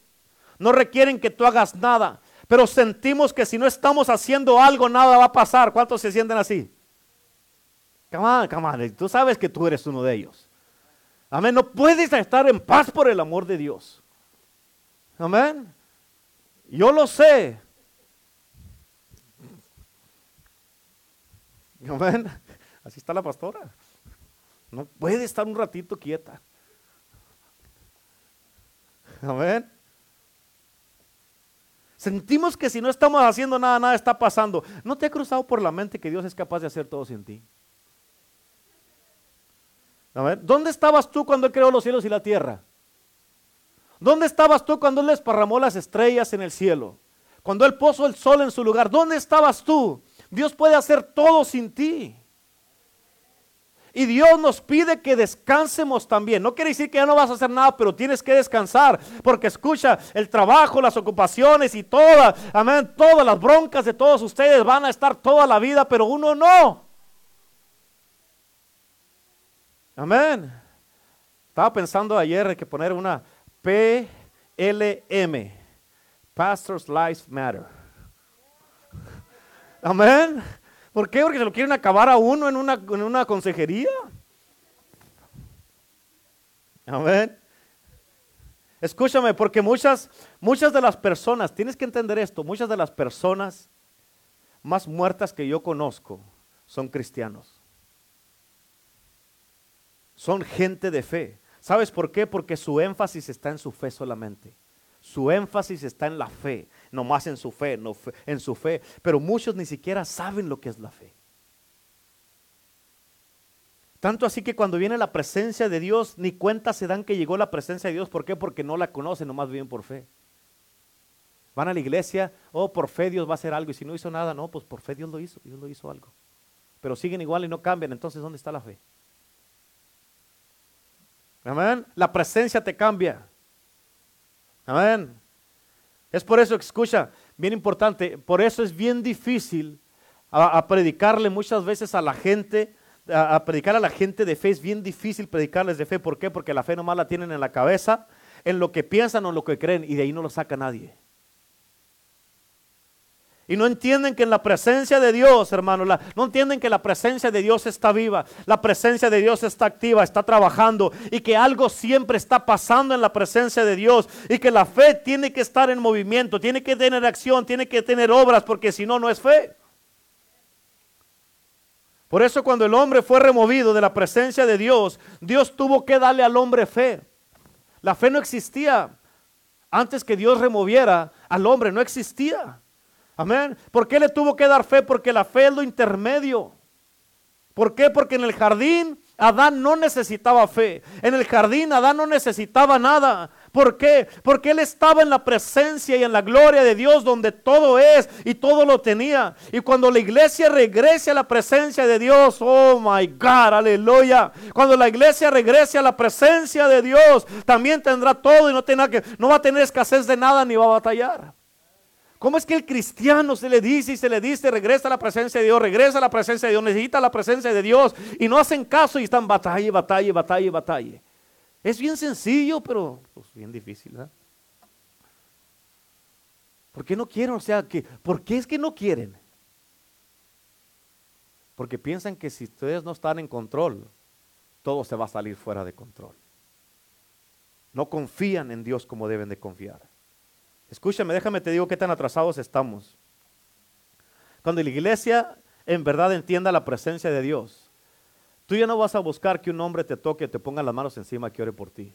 no requieren que tú hagas nada, pero sentimos que si no estamos haciendo algo, nada va a pasar. ¿Cuántos se sienten así? Come on. Tú sabes que tú eres uno de ellos. Amén. No puedes estar en paz por el amor de Dios. Amén. Yo lo sé. Amén. Así está la pastora. No puede estar un ratito quieta. Amén. Sentimos que si no estamos haciendo nada, nada está pasando. ¿No te ha cruzado por la mente que Dios es capaz de hacer todo sin ti? ¿Dónde estabas tú cuando Él creó los cielos y la tierra? ¿Dónde estabas tú cuando Él desparramó las estrellas en el cielo? Cuando Él puso el sol en su lugar. ¿Dónde estabas tú? Dios puede hacer todo sin ti. Y Dios nos pide que descansemos también. No quiere decir que ya no vas a hacer nada, pero tienes que descansar. Porque escucha, el trabajo, las ocupaciones y todas, amén, todas las broncas de todos ustedes van a estar toda la vida, pero uno no. Amén. Estaba pensando ayer que poner una PLM, Pastors Lives Matter. Amén. ¿Por qué? Porque se lo quieren acabar a uno en una, en una consejería. Amén. Escúchame, porque muchas, muchas de las personas, tienes que entender esto, muchas de las personas más muertas que yo conozco son cristianos. Son gente de fe. ¿Sabes por qué? Porque su énfasis está en su fe solamente. Su énfasis está en la fe, no más en su fe, en su fe. Pero muchos ni siquiera saben lo que es la fe. Tanto así que cuando viene la presencia de Dios, ni cuenta se dan que llegó la presencia de Dios. ¿Por qué? Porque no la conocen, nomás viven por fe. Van a la iglesia, oh, por fe Dios va a hacer algo. Y si no hizo nada, no, pues por fe Dios lo hizo, Dios lo hizo algo. Pero siguen igual y no cambian. Entonces, ¿dónde está la fe? Amén. La presencia te cambia. Amén. Es por eso escucha, bien importante, por eso es bien difícil a, predicarle muchas veces a la gente, a, a, predicar a la gente de fe, es bien difícil predicarles de fe. ¿Por qué? Porque la fe nomás la tienen en la cabeza, en lo que piensan o en lo que creen, y de ahí no lo saca nadie. Y no entienden que en la presencia de Dios, hermano, no entienden que la presencia de Dios está viva, la presencia de Dios está activa, está trabajando y que algo siempre está pasando en la presencia de Dios y que la fe tiene que estar en movimiento, tiene que tener acción, tiene que tener obras, porque si no, no es fe. Por eso cuando el hombre fue removido de la presencia de Dios, Dios tuvo que darle al hombre fe. La fe no existía antes que Dios removiera al hombre, no existía. Amén. ¿Por qué le tuvo que dar fe? Porque la fe es lo intermedio. ¿Por qué? Porque en el jardín Adán no necesitaba fe. En el jardín Adán no necesitaba nada. ¿Por qué? Porque él estaba en la presencia y en la gloria de Dios donde todo es y todo lo tenía. Y cuando la iglesia regrese a la presencia de Dios, oh my God, aleluya. Cuando la iglesia regrese a la presencia de Dios, también tendrá todo y no, tendrá que, no va a tener escasez de nada ni va a batallar. ¿Cómo es que el cristiano se le dice y se le dice, regresa a la presencia de Dios, regresa a la presencia de Dios, necesita la presencia de Dios y no hacen caso y están batalla, batalla, batalla, batalla? Es bien sencillo, pero pues, bien difícil. ¿verdad? ¿Por qué no quieren? O sea, que, ¿por qué es que no quieren? Porque piensan que si ustedes no están en control, todo se va a salir fuera de control. No confían en Dios como deben de confiar. Escúchame, déjame te digo qué tan atrasados estamos. Cuando la iglesia en verdad entienda la presencia de Dios, tú ya no vas a buscar que un hombre te toque, te ponga las manos encima, que ore por ti.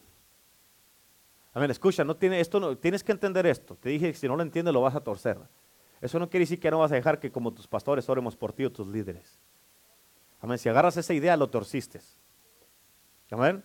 Amén, escucha, no tiene, esto no, tienes que entender esto. Te dije que si no lo entiendes lo vas a torcer. Eso no quiere decir que no vas a dejar que como tus pastores oremos por ti o tus líderes. Amén, si agarras esa idea lo torciste. Amén.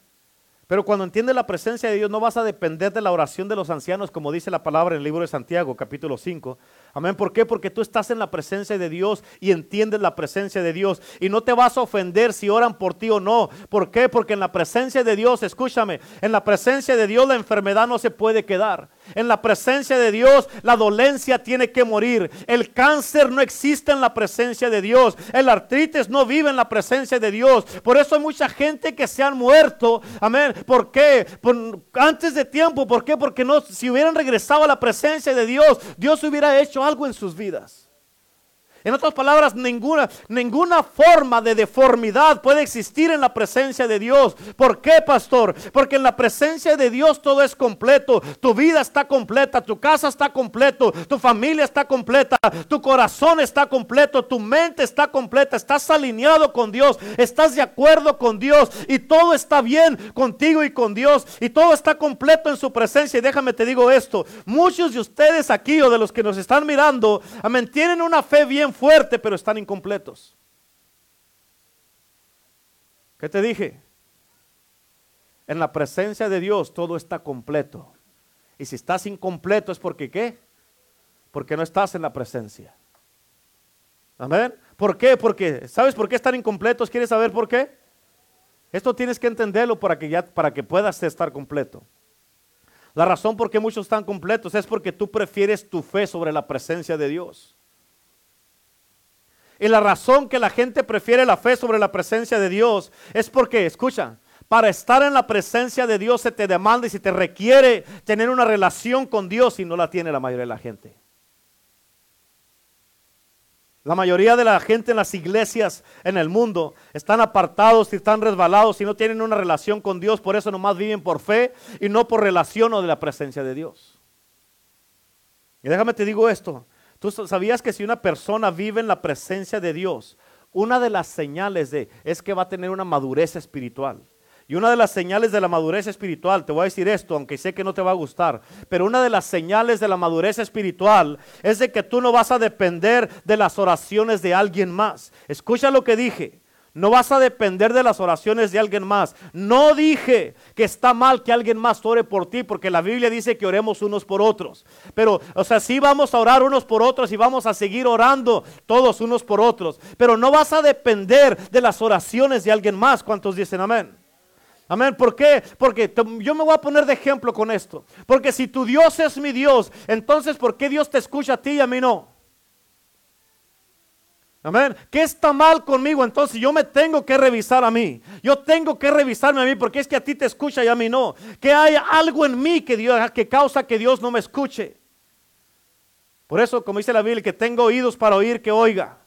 Pero cuando entiendes la presencia de Dios, no vas a depender de la oración de los ancianos, como dice la palabra en el libro de Santiago, capítulo 5. Amén. ¿Por qué? Porque tú estás en la presencia de Dios y entiendes la presencia de Dios. Y no te vas a ofender si oran por ti o no. ¿Por qué? Porque en la presencia de Dios, escúchame, en la presencia de Dios la enfermedad no se puede quedar. En la presencia de Dios la dolencia tiene que morir. El cáncer no existe en la presencia de Dios. El artritis no vive en la presencia de Dios. Por eso hay mucha gente que se han muerto. Amén. ¿Por qué? antes de tiempo. ¿Por qué? Porque no, si hubieran regresado a la presencia de Dios, Dios hubiera hecho algo en sus vidas. En otras palabras, ninguna, ninguna forma de deformidad puede existir en la presencia de Dios. ¿Por qué, pastor? Porque en la presencia de Dios todo es completo. Tu vida está completa, tu casa está completo, tu familia está completa, tu corazón está completo, tu mente está completa, estás alineado con Dios, estás de acuerdo con Dios y todo está bien contigo y con Dios y todo está completo en su presencia. Y déjame te digo esto, muchos de ustedes aquí o de los que nos están mirando, amén, tienen una fe bien fuerte, pero están incompletos. ¿Qué te dije? En la presencia de Dios todo está completo. Y si estás incompleto es porque ¿qué? Porque no estás en la presencia. Amén. ¿Por qué? Porque, ¿sabes por qué están incompletos? ¿Quieres saber por qué? Esto tienes que entenderlo para que, ya, para que puedas estar completo. La razón por qué muchos están completos es porque tú prefieres tu fe sobre la presencia de Dios. Y la razón que la gente prefiere la fe sobre la presencia de Dios es porque, escucha, para estar en la presencia de Dios se te demanda y se te requiere tener una relación con Dios y no la tiene la mayoría de la gente. La mayoría de la gente en las iglesias en el mundo están apartados y están resbalados y no tienen una relación con Dios, por eso nomás viven por fe y no por relación o de la presencia de Dios. Y déjame te digo esto, ¿Tú sabías que si una persona vive en la presencia de Dios, una de las señales de es que va a tener una madurez espiritual? Y una de las señales de la madurez espiritual, te voy a decir esto, aunque sé que no te va a gustar, pero una de las señales de la madurez espiritual es de que tú no vas a depender de las oraciones de alguien más. Escucha lo que dije. No vas a depender de las oraciones de alguien más. No dije que está mal que alguien más ore por ti, porque la Biblia dice que oremos unos por otros. Pero, o sea, sí vamos a orar unos por otros y vamos a seguir orando todos unos por otros. Pero no vas a depender de las oraciones de alguien más. ¿Cuántos dicen amén? Amén. ¿Por qué? Porque yo me voy a poner de ejemplo con esto. Porque si tu Dios es mi Dios, entonces ¿por qué Dios te escucha a ti y a mí no? Amén. ¿Qué está mal conmigo? Entonces yo me tengo que revisar a mí. Yo tengo que revisarme a mí porque es que a ti te escucha y a mí no. Que hay algo en mí que, Dios, que causa que Dios no me escuche. Por eso, como dice la Biblia, que tengo oídos para oír, que oiga.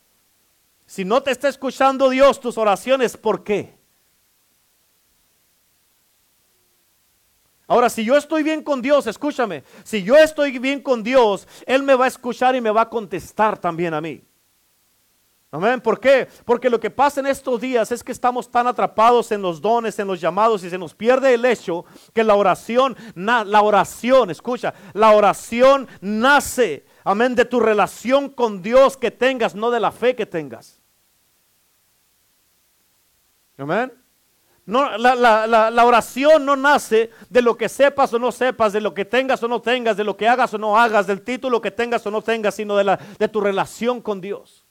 Si no te está escuchando Dios tus oraciones, ¿por qué? Ahora, si yo estoy bien con Dios, escúchame, si yo estoy bien con Dios, Él me va a escuchar y me va a contestar también a mí. Amén. ¿Por qué? Porque lo que pasa en estos días es que estamos tan atrapados en los dones, en los llamados y se nos pierde el hecho que la oración, la oración, escucha, la oración nace, amén, de tu relación con Dios que tengas, no de la fe que tengas. Amén. No, la, oración no nace de lo que sepas o no sepas, de lo que tengas o no tengas, de lo que hagas o no hagas, del título que tengas o no tengas, sino de, de tu relación con Dios.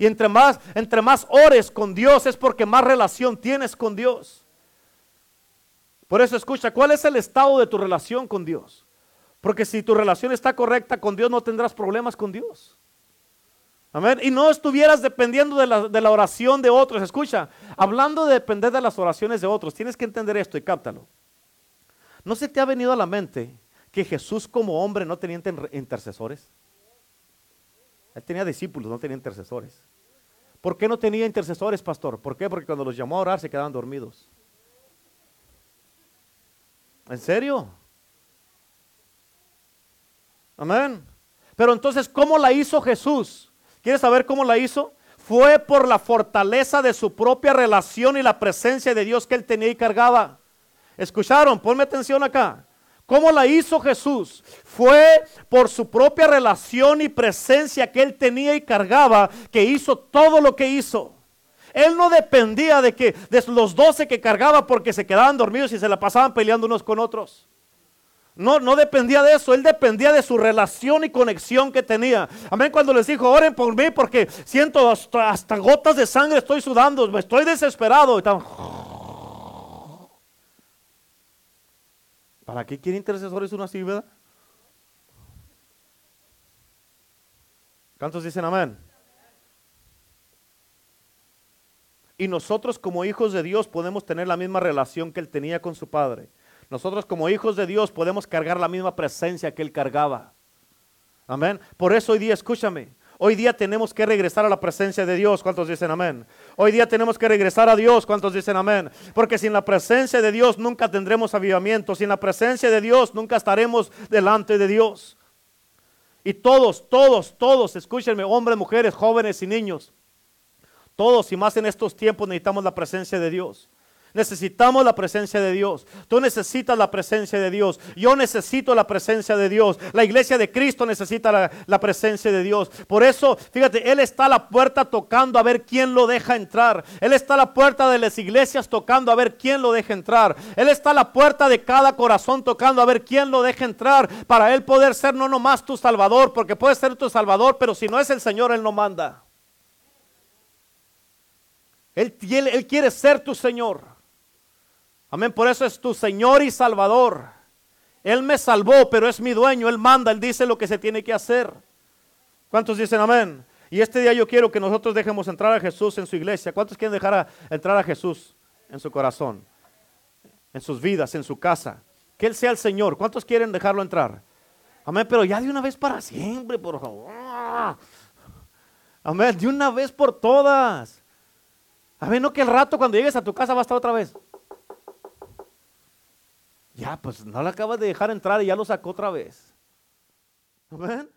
Y entre más, entre más ores con Dios es porque más relación tienes con Dios. Por eso escucha, ¿cuál es el estado de tu relación con Dios? Porque si tu relación está correcta con Dios, no tendrás problemas con Dios. Amén. Y no estuvieras dependiendo de la, de la, oración de otros. Escucha, hablando de depender de las oraciones de otros, tienes que entender esto y cáptalo. ¿No se te ha venido a la mente que Jesús como hombre no tenía intercesores? Él tenía discípulos, no tenía intercesores. ¿Por qué no tenía intercesores, pastor? ¿Por qué? Porque cuando los llamó a orar se quedaban dormidos. ¿En serio? Amén. Pero entonces, ¿cómo la hizo Jesús? ¿Quieres saber cómo la hizo? Fue por la fortaleza de su propia relación y la presencia de Dios que él tenía y cargaba. ¿Escucharon? Ponme atención acá. ¿Cómo la hizo Jesús? Fue por su propia relación y presencia que él tenía y cargaba que hizo todo lo que hizo. Él no dependía de que de los doce que cargaba porque se quedaban dormidos y se la pasaban peleando unos con otros. No, no dependía de eso, él dependía de su relación y conexión que tenía. Amén, cuando les dijo, oren por mí porque siento hasta, gotas de sangre, estoy sudando, estoy desesperado. Y ¿Para qué quiere intercesores una así, verdad? ¿Cuántos dicen amén? Y nosotros como hijos de Dios podemos tener la misma relación que él tenía con su padre. Nosotros como hijos de Dios podemos cargar la misma presencia que él cargaba. Amén. Por eso hoy día, escúchame, Hoy día tenemos que regresar a la presencia de Dios. ¿Cuántos dicen amén? Hoy día tenemos que regresar a Dios. ¿Cuántos dicen amén? Porque sin la presencia de Dios nunca tendremos avivamiento. Sin la presencia de Dios nunca estaremos delante de Dios. Y todos, todos, todos, escúchenme, hombres, mujeres, jóvenes y niños. Todos y más en estos tiempos necesitamos la presencia de Dios. Necesitamos la presencia de Dios. Tú necesitas la presencia de Dios. Yo necesito la presencia de Dios. La iglesia de Cristo necesita la, presencia de Dios. Por eso, fíjate, Él está a la puerta tocando a ver quién lo deja entrar. Él está a la puerta de las iglesias tocando a ver quién lo deja entrar. Él está a la puerta de cada corazón tocando a ver quién lo deja entrar. Para Él poder ser no nomás tu Salvador, porque puede ser tu Salvador, pero si no es el Señor, Él no manda. Él, él quiere ser tu Señor. Amén, por eso es tu Señor y Salvador. Él me salvó, pero es mi dueño, Él manda, Él dice lo que se tiene que hacer. ¿Cuántos dicen amén? Y este día yo quiero que nosotros dejemos entrar a Jesús en su iglesia. ¿Cuántos quieren dejar entrar a Jesús en su corazón, en sus vidas, en su casa? Que Él sea el Señor. ¿Cuántos quieren dejarlo entrar? Amén, pero ya de una vez para siempre, por favor. Amén, de una vez por todas. Amén, no que el rato cuando llegues a tu casa va a estar otra vez. Ya, pues no la acabas de dejar entrar y ya lo sacó otra vez. ¿Amén?